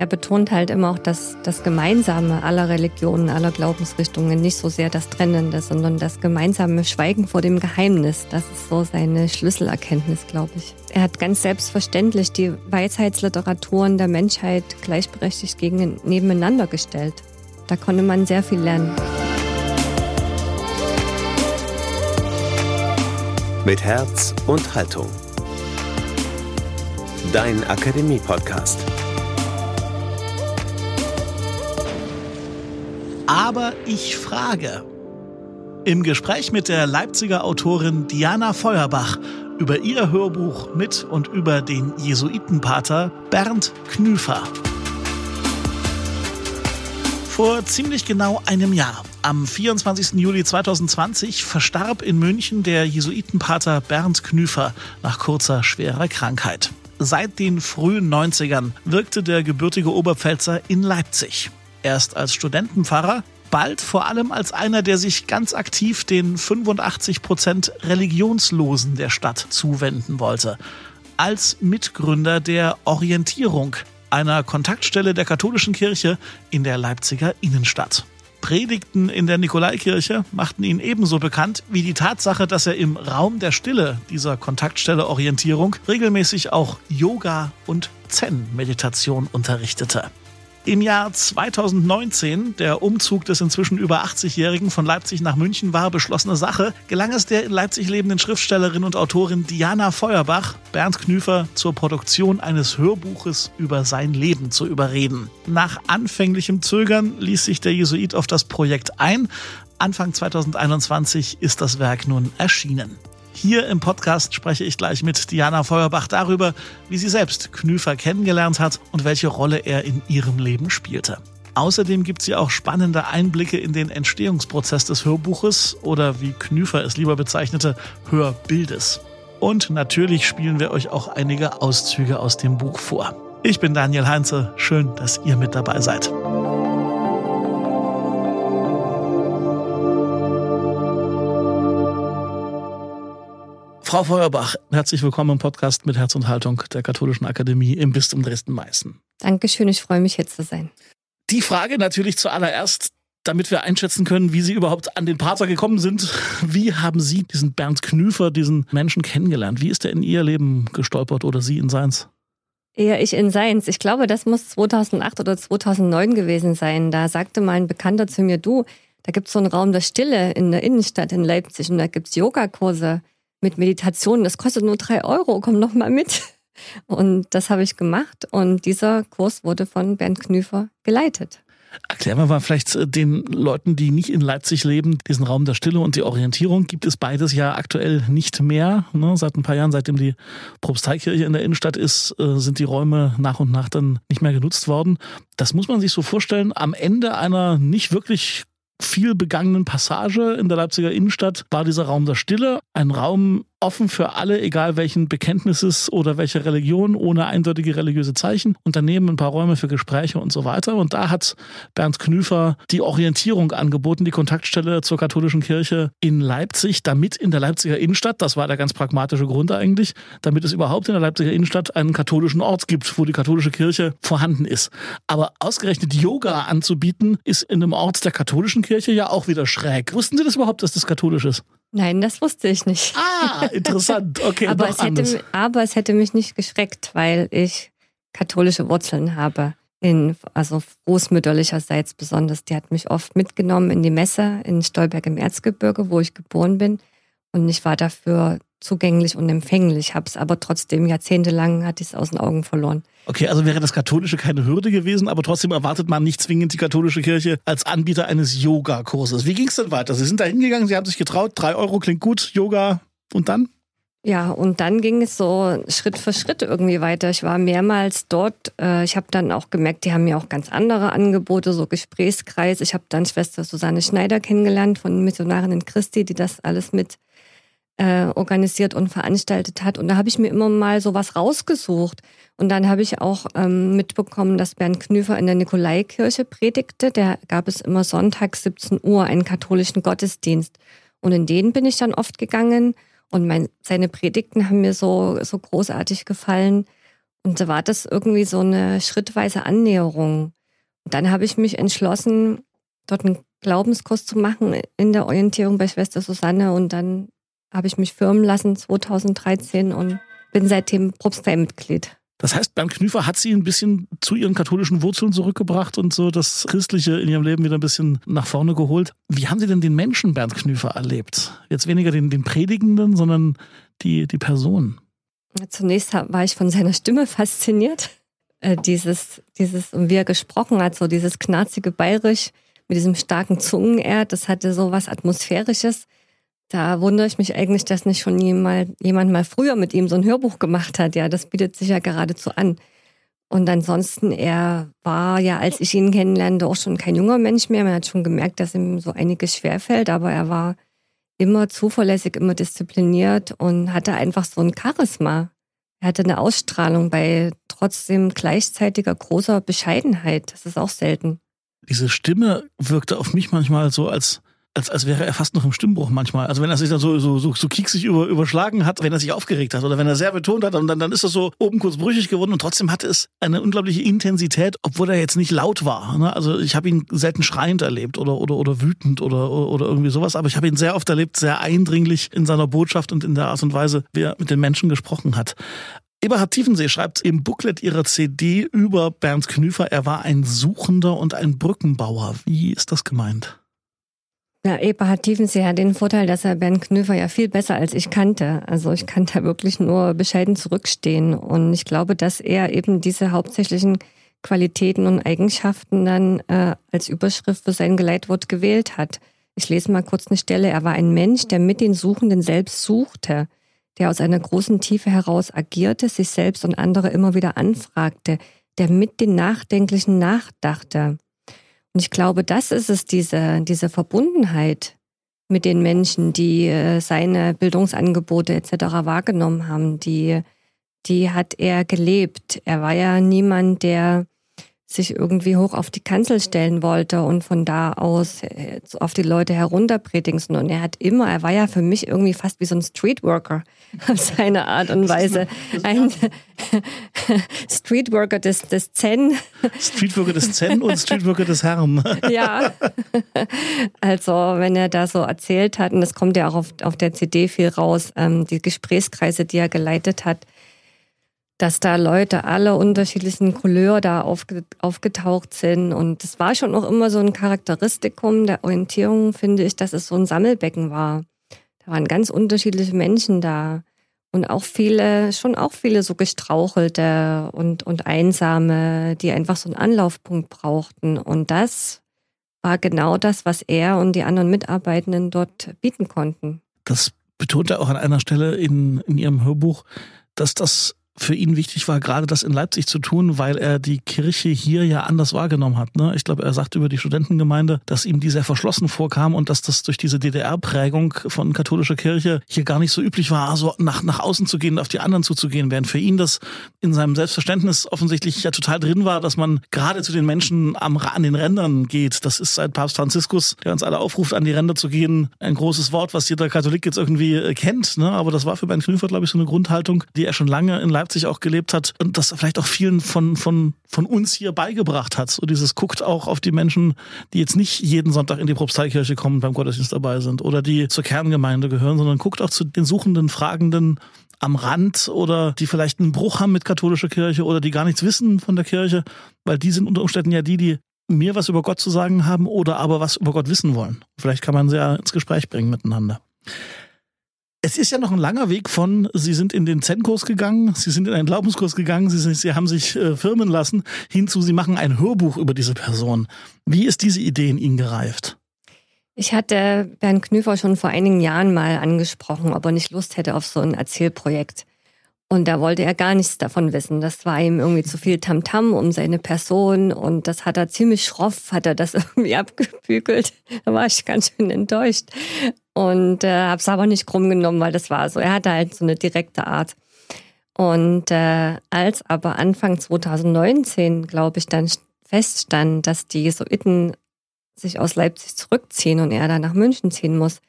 Er betont halt immer auch das, das Gemeinsame aller Religionen, aller Glaubensrichtungen, nicht so sehr das Trennende, sondern das gemeinsame Schweigen vor dem Geheimnis. Das ist so seine Schlüsselerkenntnis, glaube ich. Er hat ganz selbstverständlich die Weisheitsliteraturen der Menschheit gleichberechtigt gegen, nebeneinander gestellt. Da konnte man sehr viel lernen. Mit Herz und Haltung. Dein Akademie-Podcast. Aber ich frage. Im Gespräch mit der Leipziger Autorin Diana Feuerbach über ihr Hörbuch mit und über den Jesuitenpater Bernd Knüfer. Vor ziemlich genau einem Jahr, am 24. Juli 2020, verstarb in München der Jesuitenpater Bernd Knüfer nach kurzer schwerer Krankheit. Seit den frühen 90ern wirkte der gebürtige Oberpfälzer in Leipzig. Erst als Studentenpfarrer, bald vor allem als einer, der sich ganz aktiv den 85 Prozent Religionslosen der Stadt zuwenden wollte. Als Mitgründer der Orientierung, einer Kontaktstelle der katholischen Kirche in der Leipziger Innenstadt. Predigten in der Nikolaikirche machten ihn ebenso bekannt wie die Tatsache, dass er im Raum der Stille dieser Kontaktstelle Orientierung regelmäßig auch Yoga und Zen-Meditation unterrichtete. Im Jahr 2019, der Umzug des inzwischen über 80-Jährigen von Leipzig nach München war beschlossene Sache, gelang es der in Leipzig lebenden Schriftstellerin und Autorin Diana Feuerbach, Bernd Knüfer zur Produktion eines Hörbuches über sein Leben zu überreden. Nach anfänglichem Zögern ließ sich der Jesuit auf das Projekt ein. Anfang 2021 ist das Werk nun erschienen. Hier im Podcast spreche ich gleich mit Diana Feuerbach darüber, wie sie selbst Knüfer kennengelernt hat und welche Rolle er in ihrem Leben spielte. Außerdem gibt sie auch spannende Einblicke in den Entstehungsprozess des Hörbuches oder wie Knüfer es lieber bezeichnete, Hörbildes. Und natürlich spielen wir euch auch einige Auszüge aus dem Buch vor. Ich bin Daniel Heinze, schön, dass ihr mit dabei seid. Frau Feuerbach, herzlich willkommen im Podcast mit Herz und Haltung der Katholischen Akademie im Bistum Dresden-Meißen. Dankeschön, ich freue mich hier zu sein. Die Frage natürlich zuallererst, damit wir einschätzen können, wie Sie überhaupt an den Pater gekommen sind. Wie haben Sie diesen Bernd Knüfer, diesen Menschen kennengelernt? Wie ist er in Ihr Leben gestolpert oder Sie in seins? Eher ich in seins. Ich glaube, das muss 2008 oder 2009 gewesen sein. Da sagte mal ein Bekannter zu mir, du, da gibt es so einen Raum der Stille in der Innenstadt in Leipzig und da gibt es Yogakurse mit Meditation. Das kostet nur drei Euro, komm noch mal mit. Und das habe ich gemacht und dieser Kurs wurde von Bernd Knüfer geleitet. Erklären wir mal vielleicht äh, den Leuten, die nicht in Leipzig leben, diesen Raum der Stille und die Orientierung gibt es beides ja aktuell nicht mehr. Ne? Seit ein paar Jahren, seitdem die Propsteikirche in der Innenstadt ist, äh, sind die Räume nach und nach dann nicht mehr genutzt worden. Das muss man sich so vorstellen. Am Ende einer nicht wirklich viel begangenen Passage in der Leipziger Innenstadt war dieser Raum der Stille. Ein Raum, offen für alle, egal welchen Bekenntnisses oder welcher Religion, ohne eindeutige religiöse Zeichen. Und daneben ein paar Räume für Gespräche und so weiter. Und da hat Bernd Knüfer die Orientierung angeboten, die Kontaktstelle zur katholischen Kirche in Leipzig, damit in der Leipziger Innenstadt, das war der ganz pragmatische Grund eigentlich, damit es überhaupt in der Leipziger Innenstadt einen katholischen Ort gibt, wo die katholische Kirche vorhanden ist. Aber ausgerechnet Yoga anzubieten, ist in einem Ort der katholischen Kirche ja auch wieder schräg. Wussten Sie das überhaupt, dass das katholisch ist? Nein, das wusste ich nicht. Ah, interessant. Okay, aber, es hätte, aber es hätte mich nicht geschreckt, weil ich katholische Wurzeln habe. In, also großmütterlicherseits besonders. Die hat mich oft mitgenommen in die Messe in Stolberg im Erzgebirge, wo ich geboren bin. Und ich war dafür zugänglich und empfänglich, habe es aber trotzdem jahrzehntelang hatte ich es aus den Augen verloren. Okay, also wäre das Katholische keine Hürde gewesen, aber trotzdem erwartet man nicht zwingend die katholische Kirche als Anbieter eines Yoga-Kurses. Wie ging es denn weiter? Sie sind da hingegangen, Sie haben sich getraut, drei Euro klingt gut, Yoga und dann? Ja, und dann ging es so Schritt für Schritt irgendwie weiter. Ich war mehrmals dort. Äh, ich habe dann auch gemerkt, die haben mir auch ganz andere Angebote, so Gesprächskreis. Ich habe dann Schwester Susanne Schneider kennengelernt von Missionarinnen Christi, die das alles mit äh, organisiert und veranstaltet hat. Und da habe ich mir immer mal sowas rausgesucht. Und dann habe ich auch ähm, mitbekommen, dass Bernd Knüfer in der Nikolaikirche predigte. Da gab es immer sonntags 17 Uhr einen katholischen Gottesdienst. Und in den bin ich dann oft gegangen. Und mein, seine Predigten haben mir so, so großartig gefallen. Und da war das irgendwie so eine schrittweise Annäherung. Und dann habe ich mich entschlossen, dort einen Glaubenskurs zu machen in der Orientierung bei Schwester Susanne. Und dann habe ich mich firmen lassen 2013 und bin seitdem Propsteimitglied. Das heißt, Bernd Knüfer hat sie ein bisschen zu ihren katholischen Wurzeln zurückgebracht und so das Christliche in ihrem Leben wieder ein bisschen nach vorne geholt. Wie haben Sie denn den Menschen Bernd Knüfer erlebt? Jetzt weniger den, den Predigenden, sondern die, die Person. Zunächst war ich von seiner Stimme fasziniert. Äh, dieses, dieses, wie er gesprochen hat, so dieses knarzige Bayerisch mit diesem starken Zungenerd, das hatte so was Atmosphärisches. Da wundere ich mich eigentlich, dass nicht schon jemand, mal früher mit ihm so ein Hörbuch gemacht hat. Ja, das bietet sich ja geradezu an. Und ansonsten, er war ja, als ich ihn kennenlernte, auch schon kein junger Mensch mehr. Man hat schon gemerkt, dass ihm so einiges schwerfällt, aber er war immer zuverlässig, immer diszipliniert und hatte einfach so ein Charisma. Er hatte eine Ausstrahlung bei trotzdem gleichzeitiger großer Bescheidenheit. Das ist auch selten. Diese Stimme wirkte auf mich manchmal so, als als, als wäre er fast noch im Stimmbruch manchmal. Also wenn er sich dann so, so, so, so kieksig über, überschlagen hat, wenn er sich aufgeregt hat oder wenn er sehr betont hat, dann, dann ist das so oben kurz brüchig geworden und trotzdem hatte es eine unglaubliche Intensität, obwohl er jetzt nicht laut war. Ne? Also ich habe ihn selten schreiend erlebt oder, oder, oder wütend oder, oder irgendwie sowas, aber ich habe ihn sehr oft erlebt, sehr eindringlich in seiner Botschaft und in der Art und Weise, wie er mit den Menschen gesprochen hat. Eberhard Tiefensee schreibt im Booklet ihrer CD über Bernd Knüfer, er war ein Suchender und ein Brückenbauer. Wie ist das gemeint? Ja, Eberhard Tiefensee hat den Vorteil, dass er Bernd Knüfer ja viel besser als ich kannte. Also ich kann da wirklich nur bescheiden zurückstehen. Und ich glaube, dass er eben diese hauptsächlichen Qualitäten und Eigenschaften dann äh, als Überschrift für sein Geleitwort gewählt hat. Ich lese mal kurz eine Stelle. Er war ein Mensch, der mit den Suchenden selbst suchte, der aus einer großen Tiefe heraus agierte, sich selbst und andere immer wieder anfragte, der mit den Nachdenklichen nachdachte. Und ich glaube, das ist es, diese, diese Verbundenheit mit den Menschen, die äh, seine Bildungsangebote etc. wahrgenommen haben, die, die hat er gelebt. Er war ja niemand, der sich irgendwie hoch auf die Kanzel stellen wollte und von da aus äh, auf die Leute herunterpredigen. Und er hat immer, er war ja für mich irgendwie fast wie so ein Streetworker auf seine Art und Weise. Ein Streetworker des, des Zen. Streetworker des Zen und Streetworker des Herrn. Ja. Also, wenn er da so erzählt hat, und das kommt ja auch auf, auf der CD viel raus, ähm, die Gesprächskreise, die er geleitet hat, dass da Leute alle unterschiedlichen Couleur da aufge, aufgetaucht sind. Und das war schon auch immer so ein Charakteristikum der Orientierung, finde ich, dass es so ein Sammelbecken war. Da waren ganz unterschiedliche Menschen da. Und auch viele, schon auch viele so gestrauchelte und, und einsame, die einfach so einen Anlaufpunkt brauchten. Und das war genau das, was er und die anderen Mitarbeitenden dort bieten konnten. Das betont er auch an einer Stelle in, in Ihrem Hörbuch, dass das für ihn wichtig war, gerade das in Leipzig zu tun, weil er die Kirche hier ja anders wahrgenommen hat. Ne? Ich glaube, er sagt über die Studentengemeinde, dass ihm die sehr verschlossen vorkam und dass das durch diese DDR-Prägung von katholischer Kirche hier gar nicht so üblich war, also nach, nach außen zu gehen, auf die anderen zuzugehen, während für ihn das in seinem Selbstverständnis offensichtlich ja total drin war, dass man gerade zu den Menschen am, an den Rändern geht. Das ist seit Papst Franziskus, der uns alle aufruft, an die Ränder zu gehen, ein großes Wort, was jeder Katholik jetzt irgendwie äh, kennt. Ne? Aber das war für Bernd Knüfer, glaube ich, so eine Grundhaltung, die er schon lange in Leipzig Leipzig auch gelebt hat und das vielleicht auch vielen von, von, von uns hier beigebracht hat. So dieses guckt auch auf die Menschen, die jetzt nicht jeden Sonntag in die Propsteikirche kommen, beim Gottesdienst dabei sind oder die zur Kerngemeinde gehören, sondern guckt auch zu den suchenden, fragenden am Rand oder die vielleicht einen Bruch haben mit katholischer Kirche oder die gar nichts wissen von der Kirche, weil die sind unter Umständen ja die, die mir was über Gott zu sagen haben oder aber was über Gott wissen wollen. Vielleicht kann man sie ja ins Gespräch bringen miteinander. Es ist ja noch ein langer Weg von, Sie sind in den Zen-Kurs gegangen, Sie sind in einen Glaubenskurs gegangen, Sie, Sie haben sich äh, firmen lassen, hinzu, Sie machen ein Hörbuch über diese Person. Wie ist diese Idee in Ihnen gereift? Ich hatte Bernd Knüfer schon vor einigen Jahren mal angesprochen, ob er nicht Lust hätte auf so ein Erzählprojekt. Und da wollte er gar nichts davon wissen. Das war ihm irgendwie zu viel Tamtam -Tam um seine Person und das hat er ziemlich schroff, hat er das irgendwie abgebügelt. Da war ich ganz schön enttäuscht und äh, habe es aber nicht krumm genommen, weil das war so. Er hatte halt so eine direkte Art. Und äh, als aber Anfang 2019, glaube ich, dann feststand, dass die Jesuiten sich aus Leipzig zurückziehen und er dann nach München ziehen muss,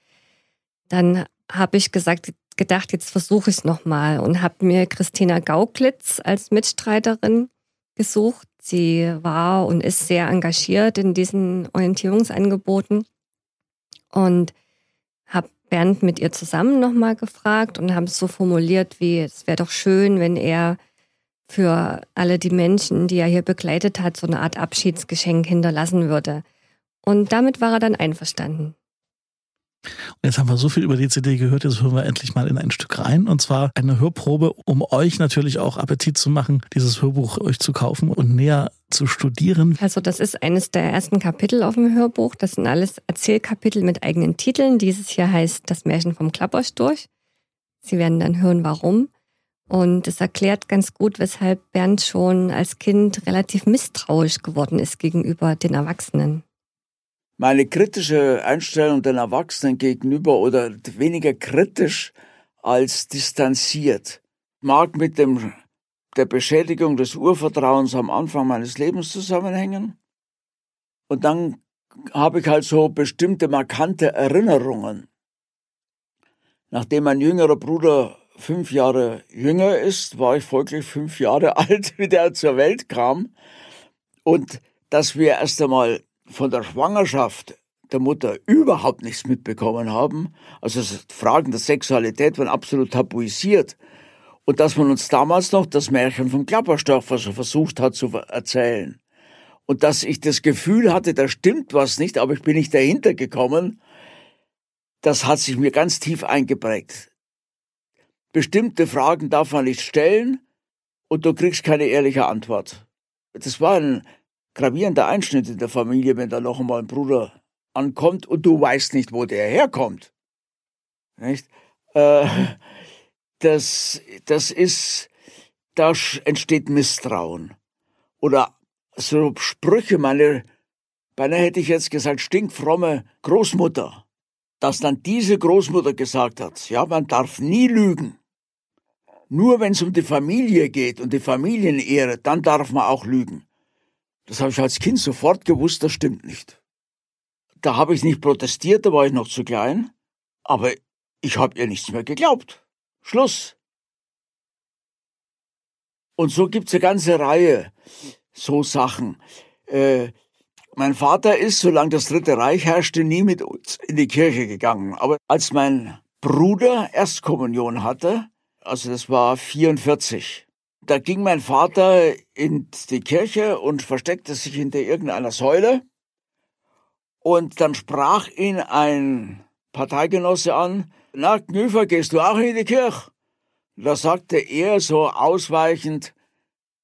dann habe ich gesagt, gedacht, jetzt versuche ich es nochmal und habe mir Christina Gauklitz als Mitstreiterin gesucht. Sie war und ist sehr engagiert in diesen Orientierungsangeboten und habe Bernd mit ihr zusammen nochmal gefragt und haben es so formuliert, wie es wäre doch schön, wenn er für alle die Menschen, die er hier begleitet hat, so eine Art Abschiedsgeschenk hinterlassen würde. Und damit war er dann einverstanden. Und jetzt haben wir so viel über die CD gehört, jetzt hören wir endlich mal in ein Stück rein. Und zwar eine Hörprobe, um euch natürlich auch Appetit zu machen, dieses Hörbuch euch zu kaufen und näher zu studieren. Also das ist eines der ersten Kapitel auf dem Hörbuch. Das sind alles Erzählkapitel mit eigenen Titeln. Dieses hier heißt Das Märchen vom Klappersturch. Sie werden dann hören, warum. Und es erklärt ganz gut, weshalb Bernd schon als Kind relativ misstrauisch geworden ist gegenüber den Erwachsenen meine kritische Einstellung den Erwachsenen gegenüber oder weniger kritisch als distanziert mag mit dem, der Beschädigung des Urvertrauens am Anfang meines Lebens zusammenhängen. Und dann habe ich halt so bestimmte markante Erinnerungen. Nachdem mein jüngerer Bruder fünf Jahre jünger ist, war ich folglich fünf Jahre alt, wie der zur Welt kam. Und dass wir erst einmal von der Schwangerschaft der Mutter überhaupt nichts mitbekommen haben. Also Fragen der Sexualität waren absolut tabuisiert. Und dass man uns damals noch das Märchen vom Klapperstorfer so versucht hat zu erzählen. Und dass ich das Gefühl hatte, da stimmt was nicht, aber ich bin nicht dahinter gekommen, das hat sich mir ganz tief eingeprägt. Bestimmte Fragen darf man nicht stellen und du kriegst keine ehrliche Antwort. Das war ein gravierender Einschnitt in der Familie, wenn da noch einmal ein Bruder ankommt und du weißt nicht, wo der herkommt. Nicht? Äh, das, das ist, da entsteht Misstrauen. Oder so Sprüche, meine, beinahe hätte ich jetzt gesagt, stinkfromme Großmutter, dass dann diese Großmutter gesagt hat, ja, man darf nie lügen. Nur wenn es um die Familie geht und die Familienehre, dann darf man auch lügen. Das habe ich als Kind sofort gewusst, das stimmt nicht. Da habe ich nicht protestiert, da war ich noch zu klein, aber ich habe ihr nichts mehr geglaubt. Schluss. Und so gibt's eine ganze Reihe so Sachen. Äh, mein Vater ist, solange das Dritte Reich herrschte, nie mit uns in die Kirche gegangen. Aber als mein Bruder Erstkommunion hatte, also das war 44, da ging mein Vater in die Kirche und versteckte sich hinter irgendeiner Säule. Und dann sprach ihn ein Parteigenosse an, na, Knüfer, gehst du auch in die Kirche? Da sagte er so ausweichend,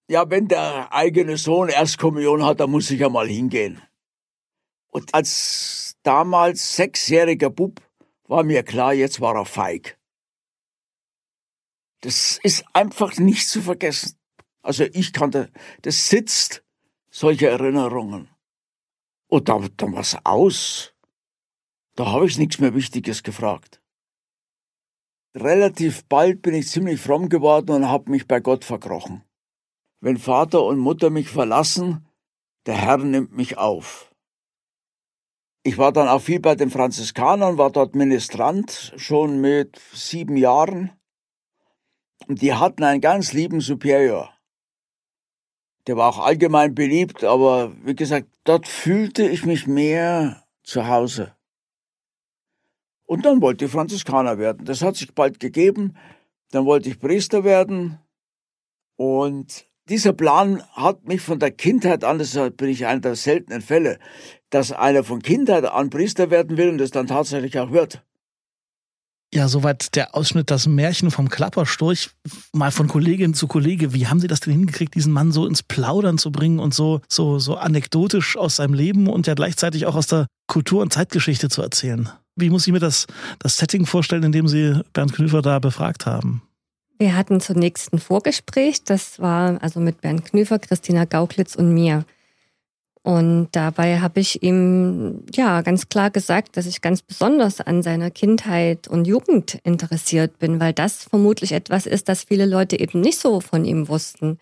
ja, wenn der eigene Sohn Erstkommunion hat, dann muss ich ja mal hingehen. Und als damals sechsjähriger Bub war mir klar, jetzt war er feig. Das ist einfach nicht zu vergessen. Also ich kannte, das sitzt, solche Erinnerungen. Und dann, dann war aus. Da habe ich nichts mehr Wichtiges gefragt. Relativ bald bin ich ziemlich fromm geworden und habe mich bei Gott verkrochen. Wenn Vater und Mutter mich verlassen, der Herr nimmt mich auf. Ich war dann auch viel bei den Franziskanern, war dort Ministrant, schon mit sieben Jahren. Und die hatten einen ganz lieben Superior. Der war auch allgemein beliebt, aber wie gesagt, dort fühlte ich mich mehr zu Hause. Und dann wollte ich Franziskaner werden. Das hat sich bald gegeben. Dann wollte ich Priester werden. Und dieser Plan hat mich von der Kindheit an, das bin ich einer der seltenen Fälle, dass einer von Kindheit an Priester werden will und das dann tatsächlich auch wird. Ja, soweit der Ausschnitt, das Märchen vom Klappersturch, mal von Kollegin zu Kollege. Wie haben Sie das denn hingekriegt, diesen Mann so ins Plaudern zu bringen und so, so, so anekdotisch aus seinem Leben und ja gleichzeitig auch aus der Kultur- und Zeitgeschichte zu erzählen? Wie muss ich mir das, das Setting vorstellen, in dem Sie Bernd Knüfer da befragt haben? Wir hatten zunächst ein Vorgespräch, das war also mit Bernd Knüfer, Christina Gauklitz und mir. Und dabei habe ich ihm ja ganz klar gesagt, dass ich ganz besonders an seiner Kindheit und Jugend interessiert bin, weil das vermutlich etwas ist, das viele Leute eben nicht so von ihm wussten.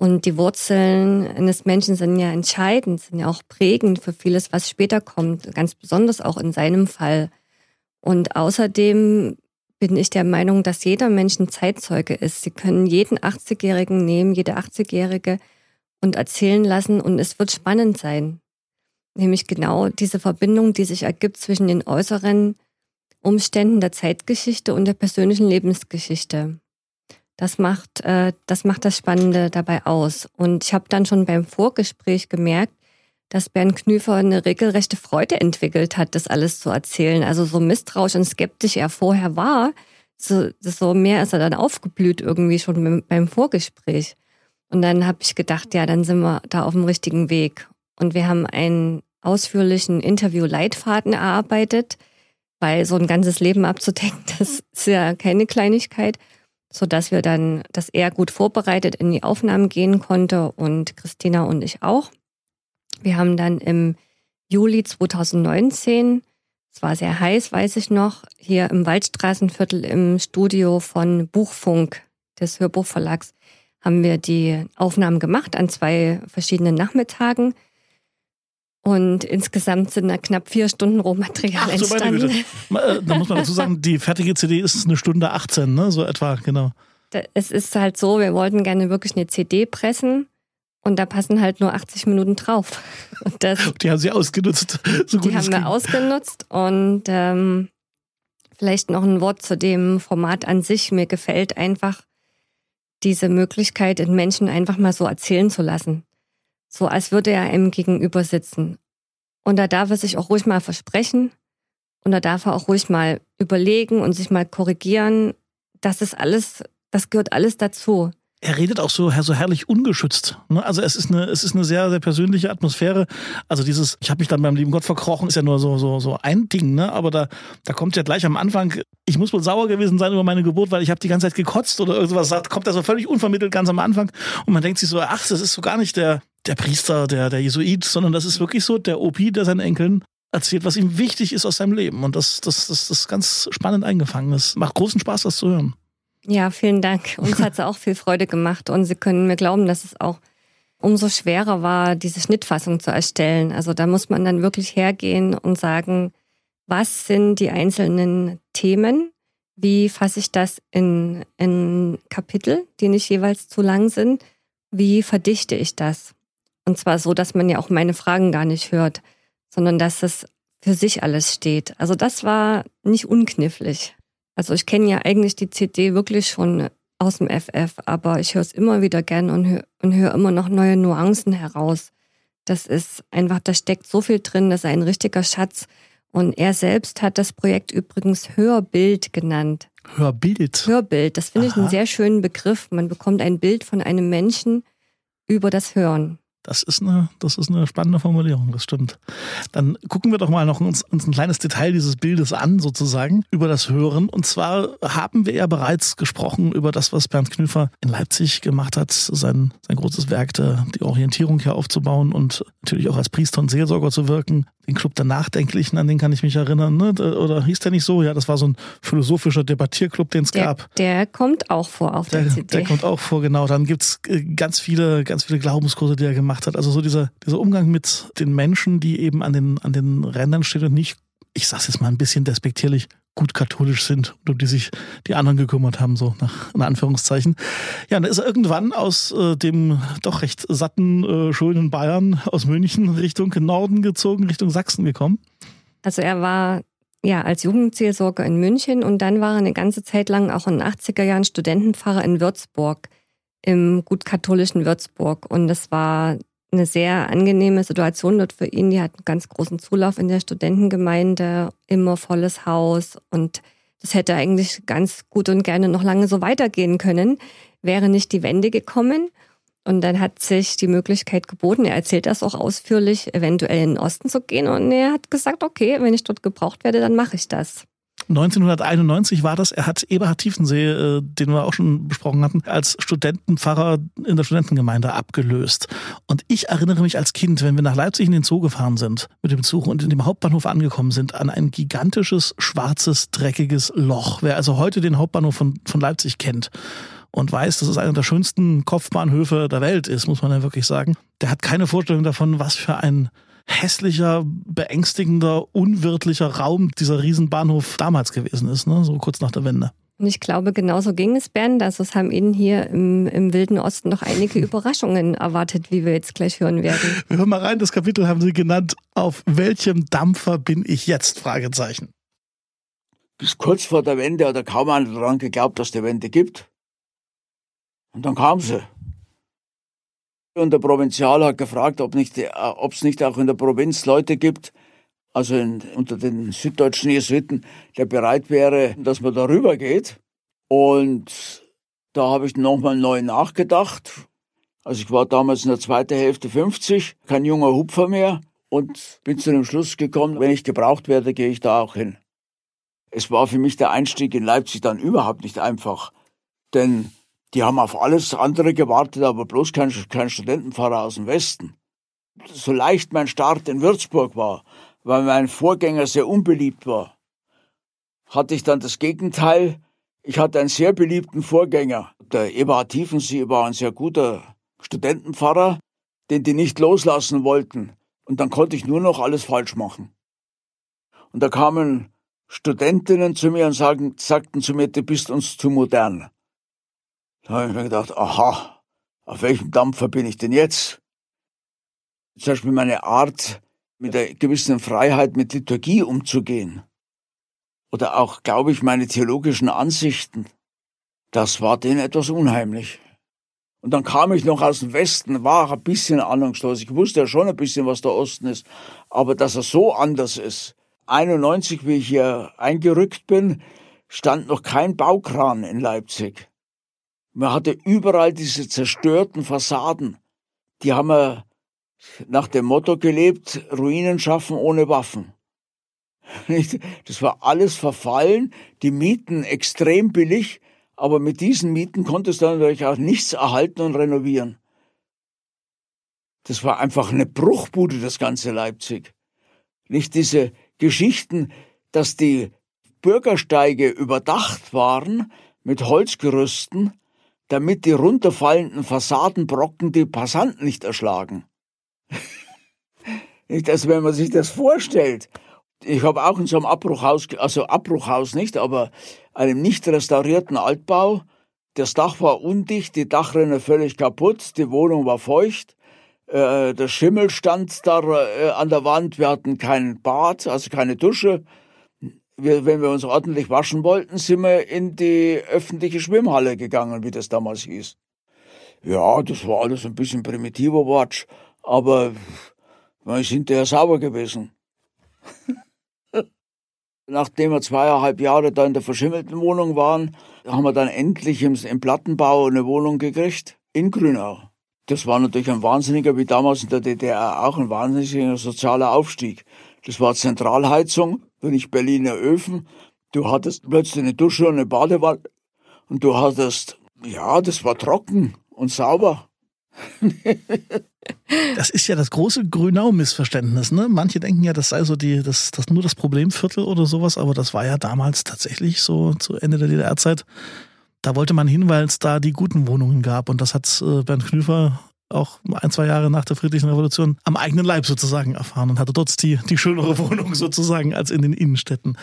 Und die Wurzeln eines Menschen sind ja entscheidend, sind ja auch prägend für vieles, was später kommt, ganz besonders auch in seinem Fall. Und außerdem bin ich der Meinung, dass jeder Mensch ein Zeitzeuge ist. Sie können jeden 80-Jährigen nehmen, jede 80-Jährige und erzählen lassen und es wird spannend sein. Nämlich genau diese Verbindung, die sich ergibt zwischen den äußeren Umständen der Zeitgeschichte und der persönlichen Lebensgeschichte. Das macht, äh, das macht das Spannende dabei aus. Und ich habe dann schon beim Vorgespräch gemerkt, dass Bernd Knüfer eine regelrechte Freude entwickelt hat, das alles zu erzählen. Also so misstrauisch und skeptisch er vorher war, so, so mehr ist er dann aufgeblüht irgendwie schon beim Vorgespräch. Und dann habe ich gedacht, ja, dann sind wir da auf dem richtigen Weg. Und wir haben einen ausführlichen Interview-Leitfaden erarbeitet, weil so ein ganzes Leben abzudecken, das ist ja keine Kleinigkeit, so dass wir dann, dass er gut vorbereitet in die Aufnahmen gehen konnte und Christina und ich auch. Wir haben dann im Juli 2019, es war sehr heiß, weiß ich noch, hier im Waldstraßenviertel im Studio von Buchfunk des Hörbuchverlags haben wir die Aufnahmen gemacht an zwei verschiedenen Nachmittagen. Und insgesamt sind da knapp vier Stunden Rohmaterial Ach, entstanden. So äh, da muss man dazu sagen, die fertige CD ist eine Stunde 18, ne? so etwa, genau. Es ist halt so, wir wollten gerne wirklich eine CD pressen und da passen halt nur 80 Minuten drauf. Und das, die haben sie ausgenutzt. So die haben wir ausgenutzt und ähm, vielleicht noch ein Wort zu dem Format an sich. Mir gefällt einfach diese Möglichkeit, den Menschen einfach mal so erzählen zu lassen. So als würde er einem gegenüber sitzen. Und da darf er sich auch ruhig mal versprechen. Und da darf er auch ruhig mal überlegen und sich mal korrigieren. Das ist alles, das gehört alles dazu er redet auch so, so herrlich ungeschützt. Ne? Also es ist eine, es ist eine sehr, sehr persönliche Atmosphäre. Also dieses, ich habe mich dann beim lieben Gott verkrochen, ist ja nur so, so, so ein Ding, ne? Aber da, da kommt ja gleich am Anfang, ich muss wohl sauer gewesen sein über meine Geburt, weil ich habe die ganze Zeit gekotzt oder irgendwas sagt, kommt er so völlig unvermittelt ganz am Anfang und man denkt sich so, ach, das ist so gar nicht der, der Priester, der, der Jesuit, sondern das ist wirklich so der OP, der seinen Enkeln erzählt, was ihm wichtig ist aus seinem Leben. Und das, das, das, das ist ganz spannend eingefangen. Es macht großen Spaß, das zu hören. Ja, vielen Dank. Uns hat es auch viel Freude gemacht und Sie können mir glauben, dass es auch umso schwerer war, diese Schnittfassung zu erstellen. Also da muss man dann wirklich hergehen und sagen, was sind die einzelnen Themen? Wie fasse ich das in, in Kapitel, die nicht jeweils zu lang sind? Wie verdichte ich das? Und zwar so, dass man ja auch meine Fragen gar nicht hört, sondern dass es für sich alles steht. Also das war nicht unknifflig. Also ich kenne ja eigentlich die CD wirklich schon aus dem FF, aber ich höre es immer wieder gern und höre hör immer noch neue Nuancen heraus. Das ist einfach, da steckt so viel drin, das ist ein richtiger Schatz. Und er selbst hat das Projekt übrigens Hörbild genannt. Hörbild? Hörbild, das finde ich einen sehr schönen Begriff. Man bekommt ein Bild von einem Menschen über das Hören. Das ist eine, das ist eine spannende Formulierung, das stimmt. Dann gucken wir doch mal noch uns, uns ein kleines Detail dieses Bildes an, sozusagen, über das Hören. Und zwar haben wir ja bereits gesprochen über das, was Bernd Knüfer in Leipzig gemacht hat, sein, sein großes Werk, die Orientierung hier aufzubauen und natürlich auch als Priester und Seelsorger zu wirken den Club der Nachdenklichen, an den kann ich mich erinnern, ne? Oder hieß der nicht so? Ja, das war so ein philosophischer Debattierclub, den es gab. Der kommt auch vor auf der, der CD. Der kommt auch vor, genau. Dann gibt's äh, ganz viele, ganz viele Glaubenskurse, die er gemacht hat. Also so dieser, dieser Umgang mit den Menschen, die eben an den, an den Rändern stehen und nicht, ich sag's jetzt mal ein bisschen despektierlich, gut katholisch sind und um die sich die anderen gekümmert haben, so nach in Anführungszeichen. Ja, dann ist er irgendwann aus äh, dem doch recht satten, äh, schönen Bayern, aus München Richtung Norden gezogen, Richtung Sachsen gekommen. Also er war ja als Jugendseelsorger in München und dann war er eine ganze Zeit lang auch in den 80er Jahren Studentenpfarrer in Würzburg, im gut katholischen Würzburg. Und das war eine sehr angenehme Situation dort für ihn. Die hat einen ganz großen Zulauf in der Studentengemeinde, immer volles Haus und das hätte eigentlich ganz gut und gerne noch lange so weitergehen können, wäre nicht die Wende gekommen. Und dann hat sich die Möglichkeit geboten, er erzählt das auch ausführlich, eventuell in den Osten zu gehen. Und er hat gesagt, okay, wenn ich dort gebraucht werde, dann mache ich das. 1991 war das. Er hat Eberhard Tiefensee, äh, den wir auch schon besprochen hatten, als Studentenpfarrer in der Studentengemeinde abgelöst. Und ich erinnere mich als Kind, wenn wir nach Leipzig in den Zoo gefahren sind mit dem Zug und in dem Hauptbahnhof angekommen sind, an ein gigantisches, schwarzes, dreckiges Loch. Wer also heute den Hauptbahnhof von, von Leipzig kennt und weiß, dass es einer der schönsten Kopfbahnhöfe der Welt ist, muss man ja wirklich sagen, der hat keine Vorstellung davon, was für ein hässlicher, beängstigender, unwirtlicher Raum dieser Riesenbahnhof damals gewesen ist, ne? so kurz nach der Wende. Und ich glaube, genauso ging es Bernd. Also es haben Ihnen hier im, im Wilden Osten noch einige Überraschungen erwartet, wie wir jetzt gleich hören werden. Wir hören mal rein, das Kapitel haben Sie genannt, auf welchem Dampfer bin ich jetzt? Fragezeichen. Bis kurz vor der Wende hat kaum einer daran geglaubt, dass es die Wende gibt. Und dann kam sie. Und der Provinzial hat gefragt, ob es äh, nicht auch in der Provinz Leute gibt, also in, unter den süddeutschen Jesuiten, der bereit wäre, dass man darüber geht. Und da habe ich nochmal neu nachgedacht. Also ich war damals in der zweiten Hälfte 50, kein junger Hupfer mehr und bin zu dem Schluss gekommen, wenn ich gebraucht werde, gehe ich da auch hin. Es war für mich der Einstieg in Leipzig dann überhaupt nicht einfach, denn die haben auf alles andere gewartet, aber bloß kein, kein Studentenpfarrer aus dem Westen. So leicht mein Start in Würzburg war, weil mein Vorgänger sehr unbeliebt war, hatte ich dann das Gegenteil. Ich hatte einen sehr beliebten Vorgänger. Der Eberhard Tiefensee war ein sehr guter Studentenpfarrer, den die nicht loslassen wollten. Und dann konnte ich nur noch alles falsch machen. Und da kamen Studentinnen zu mir und sagen, sagten zu mir, du bist uns zu modern. Da habe ich mir gedacht, aha, auf welchem Dampfer bin ich denn jetzt? Zum Beispiel meine Art, mit einer gewissen Freiheit mit Liturgie umzugehen. Oder auch, glaube ich, meine theologischen Ansichten. Das war denen etwas unheimlich. Und dann kam ich noch aus dem Westen, war ein bisschen ahnungslos. Ich wusste ja schon ein bisschen, was der Osten ist. Aber dass er so anders ist. 91, wie ich hier eingerückt bin, stand noch kein Baukran in Leipzig. Man hatte überall diese zerstörten Fassaden. Die haben wir nach dem Motto gelebt, Ruinen schaffen ohne Waffen. Das war alles verfallen, die Mieten extrem billig, aber mit diesen Mieten konntest du natürlich auch nichts erhalten und renovieren. Das war einfach eine Bruchbude, das ganze Leipzig. Nicht diese Geschichten, dass die Bürgersteige überdacht waren mit Holzgerüsten, damit die runterfallenden Fassadenbrocken die Passanten nicht erschlagen. nicht, dass wenn man sich das vorstellt. Ich habe auch in so einem Abbruchhaus, also Abbruchhaus nicht, aber einem nicht restaurierten Altbau. Das Dach war undicht, die Dachrinne völlig kaputt, die Wohnung war feucht, äh, der Schimmel stand da äh, an der Wand, wir hatten kein Bad, also keine Dusche. Wir, wenn wir uns ordentlich waschen wollten, sind wir in die öffentliche Schwimmhalle gegangen, wie das damals hieß. Ja, das war alles ein bisschen primitiver Watsch, aber wir sind ja sauber gewesen. Nachdem wir zweieinhalb Jahre da in der verschimmelten Wohnung waren, haben wir dann endlich im, im Plattenbau eine Wohnung gekriegt in Grünau. Das war natürlich ein wahnsinniger, wie damals in der DDR auch, ein wahnsinniger sozialer Aufstieg. Das war Zentralheizung, nicht Berliner Öfen. Du hattest plötzlich eine Dusche und eine Badewanne und du hattest, ja, das war trocken und sauber. Das ist ja das große Grünau-Missverständnis. Ne? Manche denken ja, das sei so die, das, das nur das Problemviertel oder sowas, aber das war ja damals tatsächlich so zu Ende der DDR-Zeit. Da wollte man hin, weil es da die guten Wohnungen gab. Und das hat äh, Bernd Knüfer auch ein, zwei Jahre nach der Friedlichen Revolution am eigenen Leib sozusagen erfahren und hatte dort die, die schönere Wohnung sozusagen als in den Innenstädten.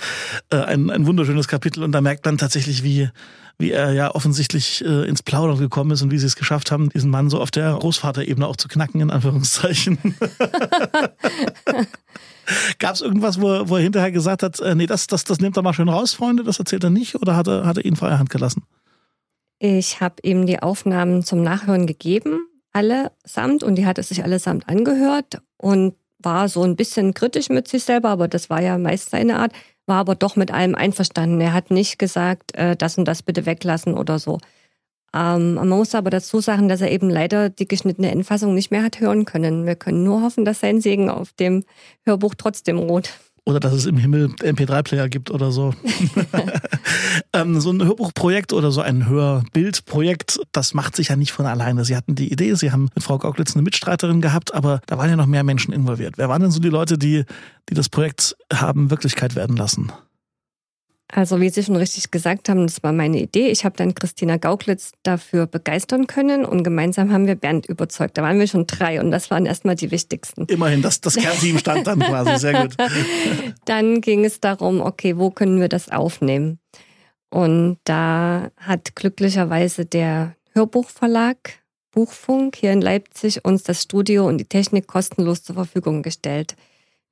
Äh, ein, ein wunderschönes Kapitel und da merkt man tatsächlich, wie, wie er ja offensichtlich äh, ins Plaudern gekommen ist und wie sie es geschafft haben, diesen Mann so auf der Großvaterebene auch zu knacken, in Anführungszeichen. Gab es irgendwas, wo, wo er hinterher gesagt hat, äh, nee, das, das, das nimmt er mal schön raus, Freunde, das erzählt er nicht, oder hat er, hat er ihn freie Hand gelassen? Ich habe ihm die Aufnahmen zum Nachhören gegeben allesamt und die hat es sich allesamt angehört und war so ein bisschen kritisch mit sich selber, aber das war ja meist seine Art, war aber doch mit allem einverstanden. Er hat nicht gesagt, äh, das und das bitte weglassen oder so. Ähm, man muss aber dazu sagen, dass er eben leider die geschnittene Endfassung nicht mehr hat hören können. Wir können nur hoffen, dass sein Segen auf dem Hörbuch trotzdem ruht. Oder dass es im Himmel MP3-Player gibt oder so. ähm, so ein Hörbuchprojekt oder so ein Hörbildprojekt, das macht sich ja nicht von alleine. Sie hatten die Idee, Sie haben mit Frau Gauklitz eine Mitstreiterin gehabt, aber da waren ja noch mehr Menschen involviert. Wer waren denn so die Leute, die, die das Projekt haben Wirklichkeit werden lassen? Also wie Sie schon richtig gesagt haben, das war meine Idee. Ich habe dann Christina Gauklitz dafür begeistern können und gemeinsam haben wir Bernd überzeugt. Da waren wir schon drei und das waren erstmal die wichtigsten. Immerhin, das, das Kernteam stand dann quasi, sehr gut. dann ging es darum, okay, wo können wir das aufnehmen? Und da hat glücklicherweise der Hörbuchverlag Buchfunk hier in Leipzig uns das Studio und die Technik kostenlos zur Verfügung gestellt.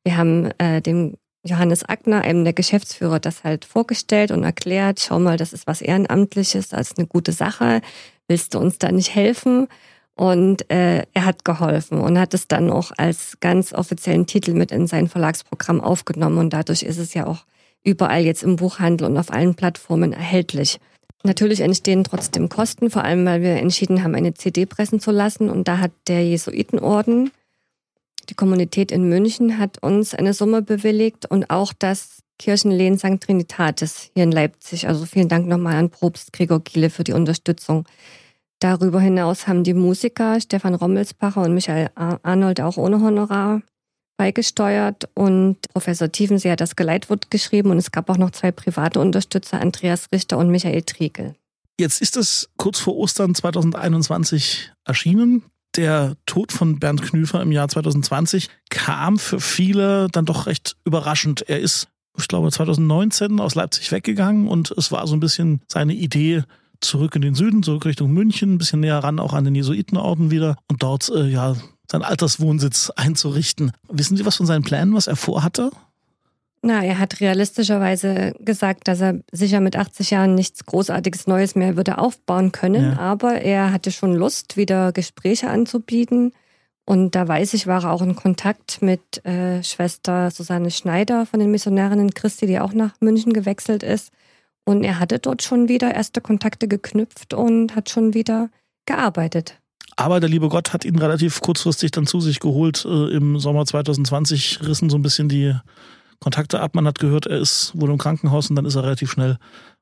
Wir haben äh, dem Johannes Ackner, einem der Geschäftsführer, das halt vorgestellt und erklärt, schau mal, das ist was Ehrenamtliches, das ist eine gute Sache, willst du uns da nicht helfen? Und äh, er hat geholfen und hat es dann auch als ganz offiziellen Titel mit in sein Verlagsprogramm aufgenommen. Und dadurch ist es ja auch überall jetzt im Buchhandel und auf allen Plattformen erhältlich. Natürlich entstehen trotzdem Kosten, vor allem weil wir entschieden haben, eine CD pressen zu lassen. Und da hat der Jesuitenorden, die Kommunität in München, hat uns eine Summe bewilligt und auch das Kirchenlehen St. Trinitatis hier in Leipzig. Also vielen Dank nochmal an Probst Gregor Giele für die Unterstützung. Darüber hinaus haben die Musiker Stefan Rommelsbacher und Michael Arnold auch ohne Honorar beigesteuert und Professor Tiefensee hat das Geleitwort geschrieben und es gab auch noch zwei private Unterstützer, Andreas Richter und Michael Triegel. Jetzt ist es kurz vor Ostern 2021 erschienen. Der Tod von Bernd Knüfer im Jahr 2020 kam für viele dann doch recht überraschend. Er ist, ich glaube, 2019 aus Leipzig weggegangen und es war so ein bisschen seine Idee, zurück in den Süden, zurück Richtung München, ein bisschen näher ran auch an den Jesuitenorden wieder und dort äh, ja seinen Alterswohnsitz einzurichten. Wissen Sie was von seinen Plänen, was er vorhatte? Na, er hat realistischerweise gesagt, dass er sicher mit 80 Jahren nichts Großartiges Neues mehr würde aufbauen können. Ja. Aber er hatte schon Lust, wieder Gespräche anzubieten. Und da weiß ich, war er auch in Kontakt mit äh, Schwester Susanne Schneider von den Missionarinnen Christi, die auch nach München gewechselt ist. Und er hatte dort schon wieder erste Kontakte geknüpft und hat schon wieder gearbeitet. Aber der liebe Gott hat ihn relativ kurzfristig dann zu sich geholt. Äh, Im Sommer 2020 rissen so ein bisschen die Kontakte ab. Man hat gehört, er ist wohl im Krankenhaus und dann ist er relativ schnell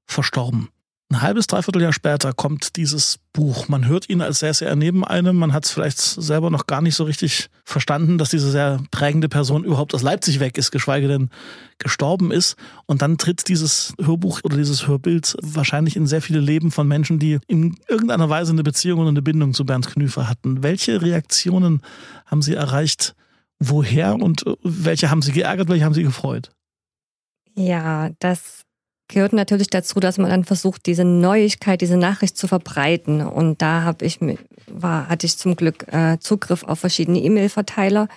verstorben. Ein halbes, dreiviertel Jahr später kommt dieses Buch. Man hört ihn, als säße er neben einem. Man hat es vielleicht selber noch gar nicht so richtig verstanden, dass diese sehr prägende Person überhaupt aus Leipzig weg ist, geschweige denn gestorben ist. Und dann tritt dieses Hörbuch oder dieses Hörbild wahrscheinlich in sehr viele Leben von Menschen, die in irgendeiner Weise eine Beziehung und eine Bindung zu Bernd Knüfer hatten. Welche Reaktionen haben Sie erreicht? Woher und welche haben Sie geärgert, welche haben Sie gefreut? Ja, das gehört natürlich dazu, dass man dann versucht, diese Neuigkeit, diese Nachricht zu verbreiten. Und da habe ich war, hatte ich zum Glück äh, Zugriff auf verschiedene E-Mail-Verteiler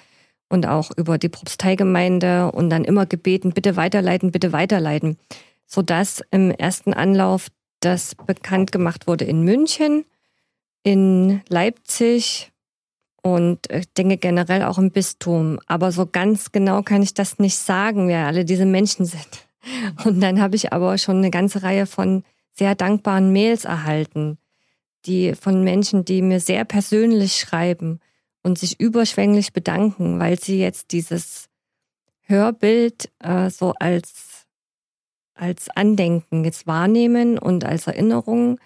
und auch über die Propsteigemeinde und dann immer gebeten, bitte weiterleiten, bitte weiterleiten, sodass im ersten Anlauf das bekannt gemacht wurde in München, in Leipzig und ich denke generell auch im Bistum. Aber so ganz genau kann ich das nicht sagen, wer alle diese Menschen sind. Und dann habe ich aber schon eine ganze Reihe von sehr dankbaren Mails erhalten, die von Menschen, die mir sehr persönlich schreiben und sich überschwänglich bedanken, weil sie jetzt dieses Hörbild äh, so als, als Andenken jetzt wahrnehmen und als Erinnerung.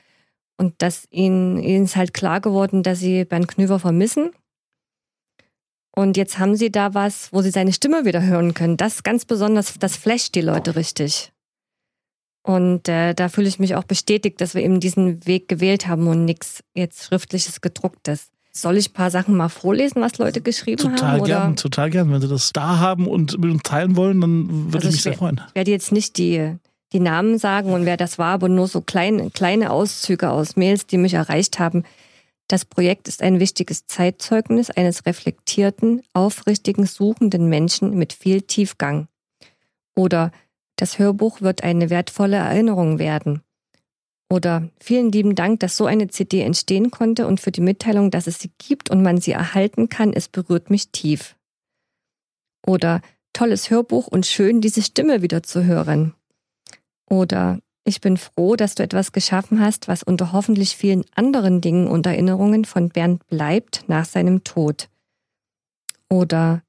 Und dass ihnen, ihnen ist halt klar geworden, dass sie Bernd Knüver vermissen und jetzt haben sie da was, wo sie seine Stimme wieder hören können. Das ganz besonders, das flasht die Leute richtig. Und äh, da fühle ich mich auch bestätigt, dass wir eben diesen Weg gewählt haben und nichts jetzt schriftliches gedrucktes. Soll ich ein paar Sachen mal vorlesen, was Leute geschrieben total haben? Gern, total gern. Wenn Sie das da haben und mit uns teilen wollen, dann würde also ich mich sehr freuen. Ich werde jetzt nicht die, die Namen sagen und wer das war, aber nur so kleine, kleine Auszüge aus Mails, die mich erreicht haben. Das Projekt ist ein wichtiges Zeitzeugnis eines reflektierten, aufrichtigen, suchenden Menschen mit viel Tiefgang. Oder das Hörbuch wird eine wertvolle Erinnerung werden. Oder vielen lieben Dank, dass so eine CD entstehen konnte und für die Mitteilung, dass es sie gibt und man sie erhalten kann, es berührt mich tief. Oder tolles Hörbuch und schön, diese Stimme wieder zu hören. Oder ich bin froh, dass du etwas geschaffen hast, was unter hoffentlich vielen anderen Dingen und Erinnerungen von Bernd bleibt nach seinem Tod. Oder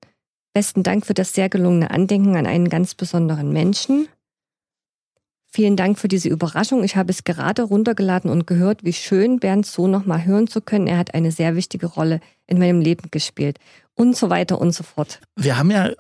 besten Dank für das sehr gelungene Andenken an einen ganz besonderen Menschen. Vielen Dank für diese Überraschung. Ich habe es gerade runtergeladen und gehört, wie schön Bernd so nochmal hören zu können. Er hat eine sehr wichtige Rolle in meinem Leben gespielt. Und so weiter und so fort. Wir haben ja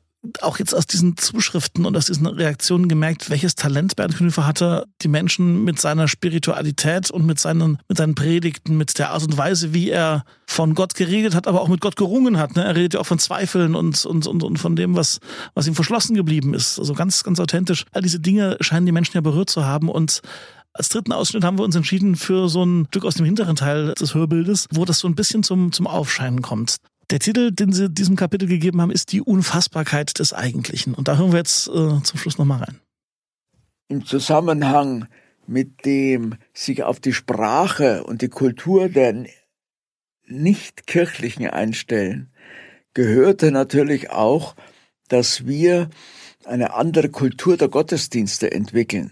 auch jetzt aus diesen Zuschriften und aus diesen Reaktionen gemerkt, welches Talent Bernd Knüfer hatte, die Menschen mit seiner Spiritualität und mit seinen, mit seinen Predigten, mit der Art und Weise, wie er von Gott geredet hat, aber auch mit Gott gerungen hat. Ne? Er redet ja auch von Zweifeln und, und, und, und von dem, was, was ihm verschlossen geblieben ist. Also ganz, ganz authentisch. All diese Dinge scheinen die Menschen ja berührt zu haben und als dritten Ausschnitt haben wir uns entschieden für so ein Stück aus dem hinteren Teil des Hörbildes, wo das so ein bisschen zum, zum Aufscheinen kommt. Der Titel, den Sie diesem Kapitel gegeben haben, ist Die Unfassbarkeit des Eigentlichen. Und da hören wir jetzt äh, zum Schluss nochmal rein. Im Zusammenhang mit dem sich auf die Sprache und die Kultur der nicht-kirchlichen einstellen, gehörte natürlich auch, dass wir eine andere Kultur der Gottesdienste entwickeln.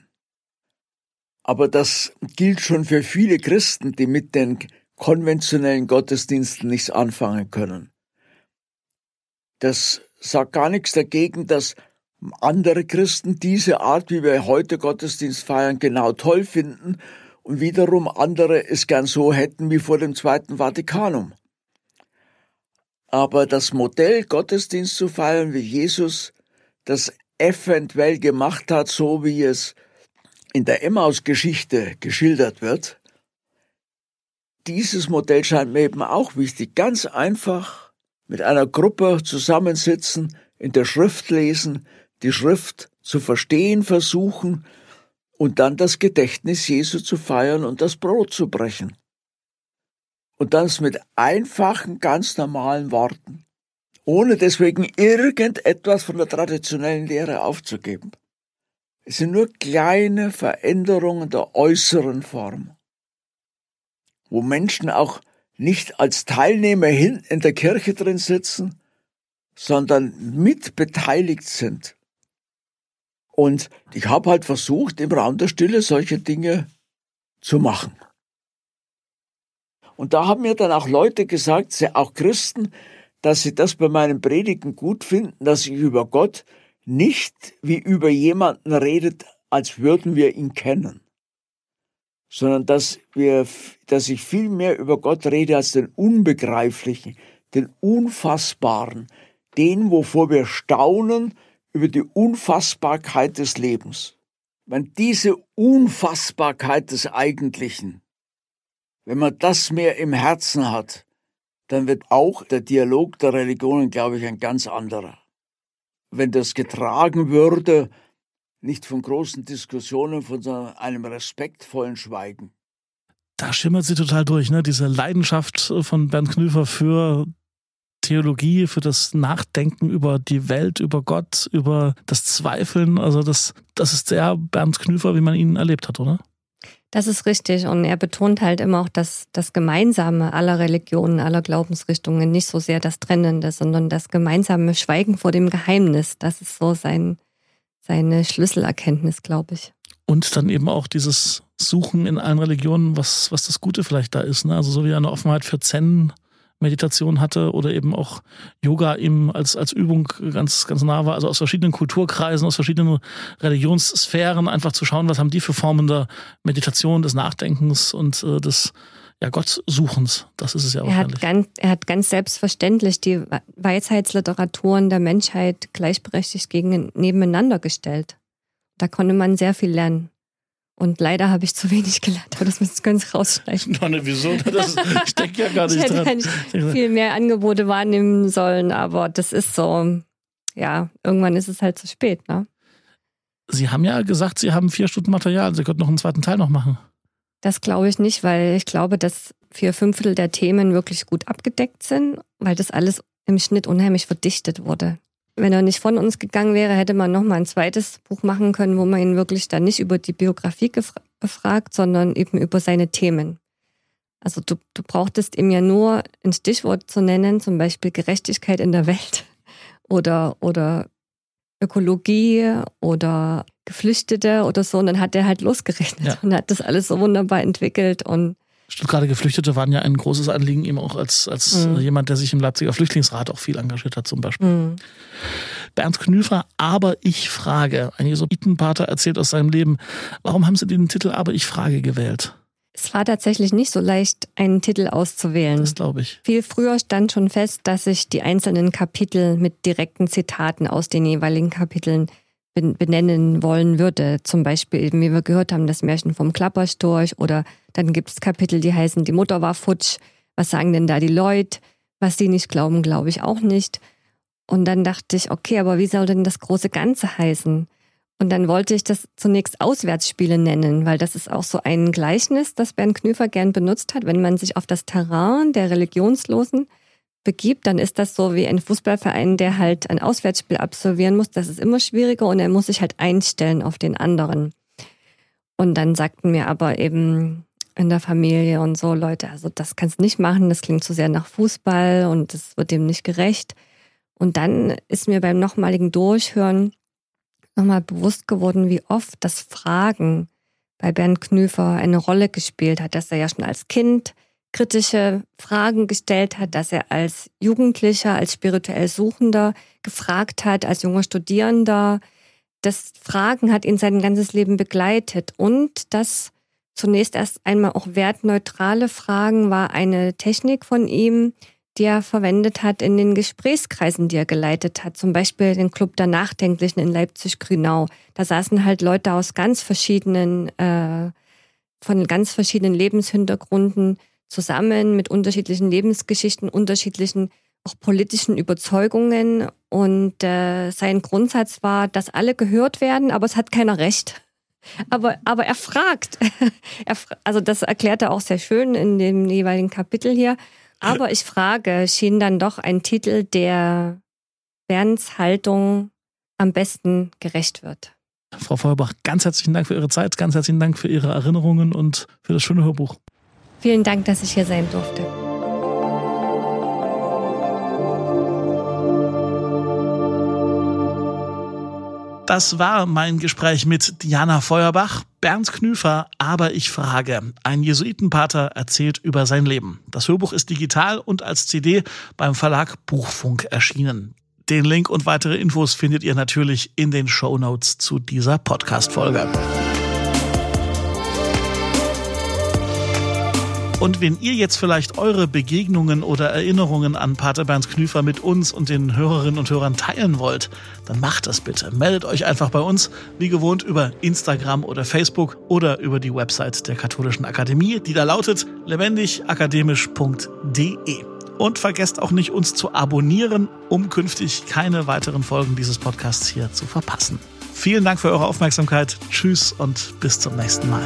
Aber das gilt schon für viele Christen, die mit den konventionellen Gottesdiensten nichts anfangen können. Das sagt gar nichts dagegen, dass andere Christen diese Art, wie wir heute Gottesdienst feiern, genau toll finden und wiederum andere es gern so hätten wie vor dem Zweiten Vatikanum. Aber das Modell Gottesdienst zu feiern, wie Jesus das eventuell gemacht hat, so wie es in der Emmaus-Geschichte geschildert wird, dieses Modell scheint mir eben auch wichtig. Ganz einfach mit einer Gruppe zusammensitzen, in der Schrift lesen, die Schrift zu verstehen versuchen und dann das Gedächtnis Jesu zu feiern und das Brot zu brechen. Und das mit einfachen, ganz normalen Worten, ohne deswegen irgendetwas von der traditionellen Lehre aufzugeben. Es sind nur kleine Veränderungen der äußeren Form wo Menschen auch nicht als Teilnehmer hinten in der Kirche drin sitzen, sondern mitbeteiligt sind. Und ich habe halt versucht, im Raum der Stille solche Dinge zu machen. Und da haben mir dann auch Leute gesagt, auch Christen, dass sie das bei meinen Predigen gut finden, dass ich über Gott nicht wie über jemanden redet, als würden wir ihn kennen sondern dass wir, dass ich viel mehr über Gott rede als den Unbegreiflichen, den Unfassbaren, den, wovor wir staunen über die Unfassbarkeit des Lebens. Wenn diese Unfassbarkeit des Eigentlichen, wenn man das mehr im Herzen hat, dann wird auch der Dialog der Religionen, glaube ich, ein ganz anderer. Wenn das getragen würde nicht von großen Diskussionen, von einem respektvollen Schweigen. Da schimmert sie total durch, ne? Diese Leidenschaft von Bernd Knüfer für Theologie, für das Nachdenken über die Welt, über Gott, über das Zweifeln. Also das, das ist der Bernd Knüfer, wie man ihn erlebt hat, oder? Das ist richtig. Und er betont halt immer auch das, das Gemeinsame aller Religionen, aller Glaubensrichtungen, nicht so sehr das Trennende, sondern das gemeinsame Schweigen vor dem Geheimnis. Das ist so sein, seine Schlüsselerkenntnis, glaube ich. Und dann eben auch dieses Suchen in allen Religionen, was, was das Gute vielleicht da ist. Ne? Also so wie eine Offenheit für Zen Meditation hatte oder eben auch Yoga ihm als, als Übung ganz, ganz nah war, also aus verschiedenen Kulturkreisen, aus verschiedenen Religionssphären einfach zu schauen, was haben die für Formen der Meditation, des Nachdenkens und äh, des ja, Gottsuchens. Das ist es ja auch. Er hat, ganz, er hat ganz selbstverständlich die Weisheitsliteraturen der Menschheit gleichberechtigt gegen, nebeneinander gestellt. Da konnte man sehr viel lernen. Und leider habe ich zu wenig gelernt, aber das müssen Sie rausstreichen. Nein, wieso? Das steckt ja gar nicht ich hätte dran. Ja viel mehr Angebote wahrnehmen sollen, aber das ist so, ja, irgendwann ist es halt zu spät, ne? Sie haben ja gesagt, Sie haben vier Stunden Material. Sie könnten noch einen zweiten Teil noch machen. Das glaube ich nicht, weil ich glaube, dass vier Fünftel der Themen wirklich gut abgedeckt sind, weil das alles im Schnitt unheimlich verdichtet wurde. Wenn er nicht von uns gegangen wäre, hätte man noch mal ein zweites Buch machen können, wo man ihn wirklich dann nicht über die Biografie befragt, sondern eben über seine Themen. Also du, du brauchtest ihm ja nur ein Stichwort zu nennen, zum Beispiel Gerechtigkeit in der Welt oder, oder Ökologie oder Geflüchtete oder so. Und dann hat er halt losgerechnet ja. und hat das alles so wunderbar entwickelt und Gerade Geflüchtete waren ja ein großes Anliegen, ihm auch als, als mhm. jemand, der sich im Leipziger Flüchtlingsrat auch viel engagiert hat, zum Beispiel. Mhm. Bernd Knüfer, aber ich frage. Ein Jesuitenpater erzählt aus seinem Leben. Warum haben Sie den Titel Aber ich frage gewählt? Es war tatsächlich nicht so leicht, einen Titel auszuwählen. Das glaube ich. Viel früher stand schon fest, dass ich die einzelnen Kapitel mit direkten Zitaten aus den jeweiligen Kapiteln benennen wollen würde. Zum Beispiel, wie wir gehört haben, das Märchen vom Klapperstorch oder dann gibt es Kapitel, die heißen, die Mutter war futsch. Was sagen denn da die Leute? Was sie nicht glauben, glaube ich auch nicht. Und dann dachte ich, okay, aber wie soll denn das große Ganze heißen? Und dann wollte ich das zunächst Auswärtsspiele nennen, weil das ist auch so ein Gleichnis, das Bernd Knüfer gern benutzt hat. Wenn man sich auf das Terrain der Religionslosen begibt, dann ist das so wie ein Fußballverein, der halt ein Auswärtsspiel absolvieren muss. Das ist immer schwieriger und er muss sich halt einstellen auf den anderen. Und dann sagten mir aber eben in der Familie und so Leute, also das kannst du nicht machen, das klingt zu sehr nach Fußball und das wird dem nicht gerecht. Und dann ist mir beim nochmaligen Durchhören nochmal bewusst geworden, wie oft das Fragen bei Bernd Knüfer eine Rolle gespielt hat, dass er ja schon als Kind kritische Fragen gestellt hat, dass er als Jugendlicher, als spirituell Suchender gefragt hat, als junger Studierender. Das Fragen hat ihn sein ganzes Leben begleitet und das zunächst erst einmal auch wertneutrale Fragen war eine Technik von ihm, die er verwendet hat in den Gesprächskreisen, die er geleitet hat. Zum Beispiel den Club der Nachdenklichen in Leipzig-Grünau. Da saßen halt Leute aus ganz verschiedenen, äh, von ganz verschiedenen Lebenshintergründen zusammen mit unterschiedlichen Lebensgeschichten, unterschiedlichen auch politischen Überzeugungen. Und äh, sein Grundsatz war, dass alle gehört werden, aber es hat keiner Recht. Aber, aber er fragt. er, also das erklärt er auch sehr schön in dem jeweiligen Kapitel hier. Aber ich frage, schien dann doch ein Titel, der Bernds Haltung am besten gerecht wird. Frau Feuerbach, ganz herzlichen Dank für Ihre Zeit, ganz herzlichen Dank für Ihre Erinnerungen und für das schöne Hörbuch. Vielen Dank, dass ich hier sein durfte. Das war mein Gespräch mit Diana Feuerbach, Bernd Knüfer, aber ich frage. Ein Jesuitenpater erzählt über sein Leben. Das Hörbuch ist digital und als CD beim Verlag Buchfunk erschienen. Den Link und weitere Infos findet ihr natürlich in den Show Notes zu dieser Podcast-Folge. Und wenn ihr jetzt vielleicht eure Begegnungen oder Erinnerungen an Pater Bernd Knüfer mit uns und den Hörerinnen und Hörern teilen wollt, dann macht das bitte. Meldet euch einfach bei uns, wie gewohnt, über Instagram oder Facebook oder über die Website der Katholischen Akademie, die da lautet lebendigakademisch.de. Und vergesst auch nicht, uns zu abonnieren, um künftig keine weiteren Folgen dieses Podcasts hier zu verpassen. Vielen Dank für eure Aufmerksamkeit. Tschüss und bis zum nächsten Mal.